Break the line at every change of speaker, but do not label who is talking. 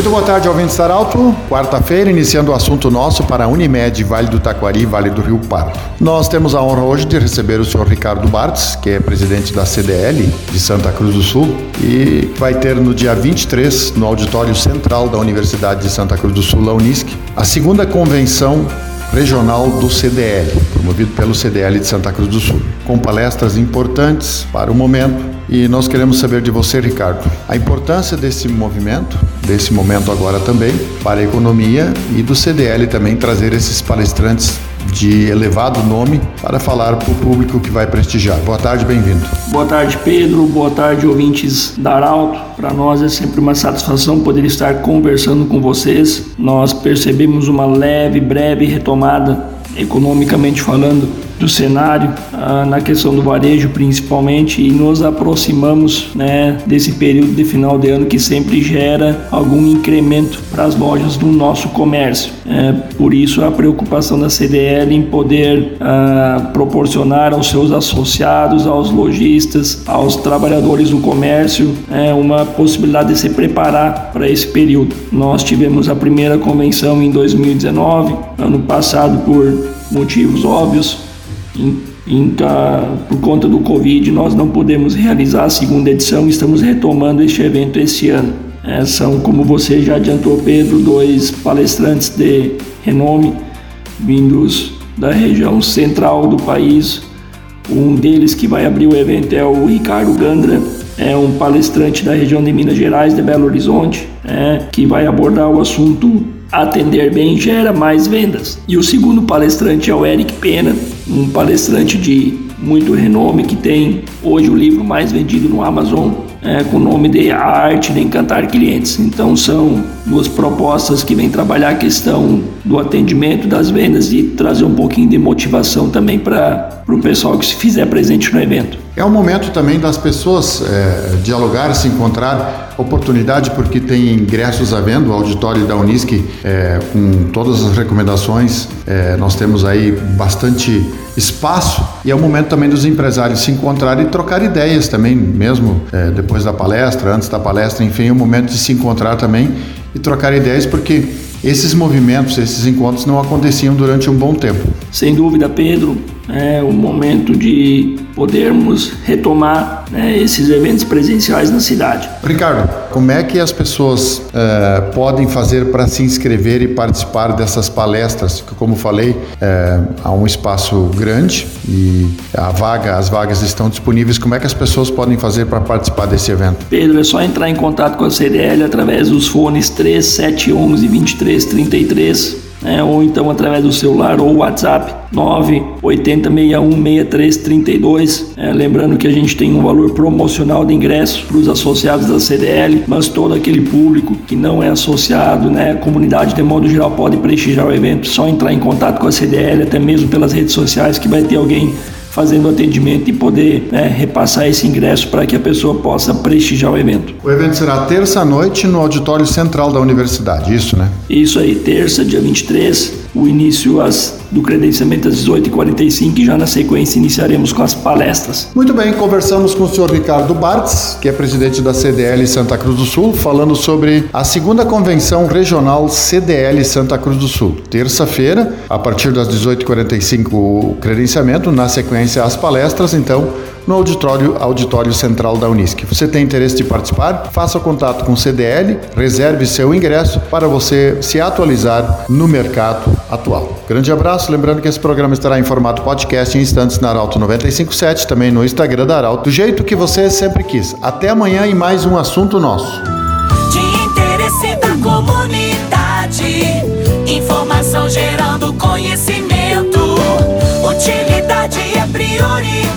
Muito boa tarde, da Arauto. Quarta-feira, iniciando o assunto nosso para a Unimed, Vale do Taquari, Vale do Rio Pardo. Nós temos a honra hoje de receber o senhor Ricardo Bartz, que é presidente da CDL de Santa Cruz do Sul e vai ter no dia 23, no auditório central da Universidade de Santa Cruz do Sul, a Unisc, a segunda convenção regional do CDL, promovido pelo CDL de Santa Cruz do Sul, com palestras importantes para o momento. E nós queremos saber de você, Ricardo, a importância desse movimento, desse momento agora também, para a economia e do CDL também trazer esses palestrantes de elevado nome para falar para o público que vai prestigiar. Boa tarde, bem-vindo.
Boa tarde, Pedro. Boa tarde, ouvintes da Arauto. Para nós é sempre uma satisfação poder estar conversando com vocês. Nós percebemos uma leve, breve retomada, economicamente falando, do cenário, ah, na questão do varejo principalmente, e nos aproximamos né, desse período de final de ano que sempre gera algum incremento para as lojas do nosso comércio. É, por isso a preocupação da CDL em poder ah, proporcionar aos seus associados, aos lojistas, aos trabalhadores do comércio, é, uma possibilidade de se preparar para esse período. Nós tivemos a primeira convenção em 2019, ano passado por motivos óbvios, então, por conta do Covid, nós não podemos realizar a segunda edição, estamos retomando este evento esse ano. É, são, como você já adiantou, Pedro, dois palestrantes de renome vindos da região central do país. Um deles que vai abrir o evento é o Ricardo Gandra, é um palestrante da região de Minas Gerais, de Belo Horizonte, é, que vai abordar o assunto Atender bem gera mais vendas. E o segundo palestrante é o Eric Pena, um palestrante de muito renome que tem hoje o livro mais vendido no Amazon, é, com o nome de Arte de Encantar Clientes. Então são duas propostas que vêm trabalhar a questão do atendimento, das vendas e trazer um pouquinho de motivação também para o pessoal que se fizer presente no evento.
É o momento também das pessoas é, dialogar, se encontrar, oportunidade porque tem ingressos à venda, o auditório da Unisc é, com todas as recomendações, é, nós temos aí bastante espaço e é o momento também dos empresários se encontrarem e trocar ideias também, mesmo é, depois da palestra, antes da palestra, enfim, é o momento de se encontrar também e trocar ideias porque esses movimentos, esses encontros não aconteciam durante um bom tempo.
Sem dúvida, Pedro, é o momento de podermos retomar né, esses eventos presenciais na cidade.
Ricardo, como é que as pessoas é, podem fazer para se inscrever e participar dessas palestras? Que, como falei, é, há um espaço grande e a vaga, as vagas estão disponíveis. Como é que as pessoas podem fazer para participar desse evento?
Pedro, é só entrar em contato com a CDL através dos fones 3711 2333 né, ou então através do celular ou WhatsApp 980616332. É, lembrando que a gente tem um valor promocional de ingresso para os associados da CDL, mas todo aquele público que não é associado, né, a comunidade de modo geral pode prestigiar o evento, só entrar em contato com a CDL, até mesmo pelas redes sociais que vai ter alguém fazendo atendimento e poder né, repassar esse ingresso para que a pessoa possa prestigiar o evento.
O evento será terça-noite no auditório central da universidade, isso, né?
Isso aí, terça, dia 23, o início do credenciamento às 18h45 e já na sequência iniciaremos com as palestras.
Muito bem, conversamos com o senhor Ricardo Bartz, que é presidente da CDL Santa Cruz do Sul, falando sobre a segunda convenção regional CDL Santa Cruz do Sul. Terça-feira, a partir das 18h45, o credenciamento, na sequência as palestras, então no auditório, auditório central da Unisc. Você tem interesse de participar? Faça contato com o CDL, reserve seu ingresso para você se atualizar no mercado atual. Grande abraço, lembrando que esse programa estará em formato podcast em instantes na Arauto 957, também no Instagram da Arauto, do jeito que você sempre quis. Até amanhã e mais um assunto nosso.
De interesse da comunidade, informação gerando conhecimento, utilidade é prioridade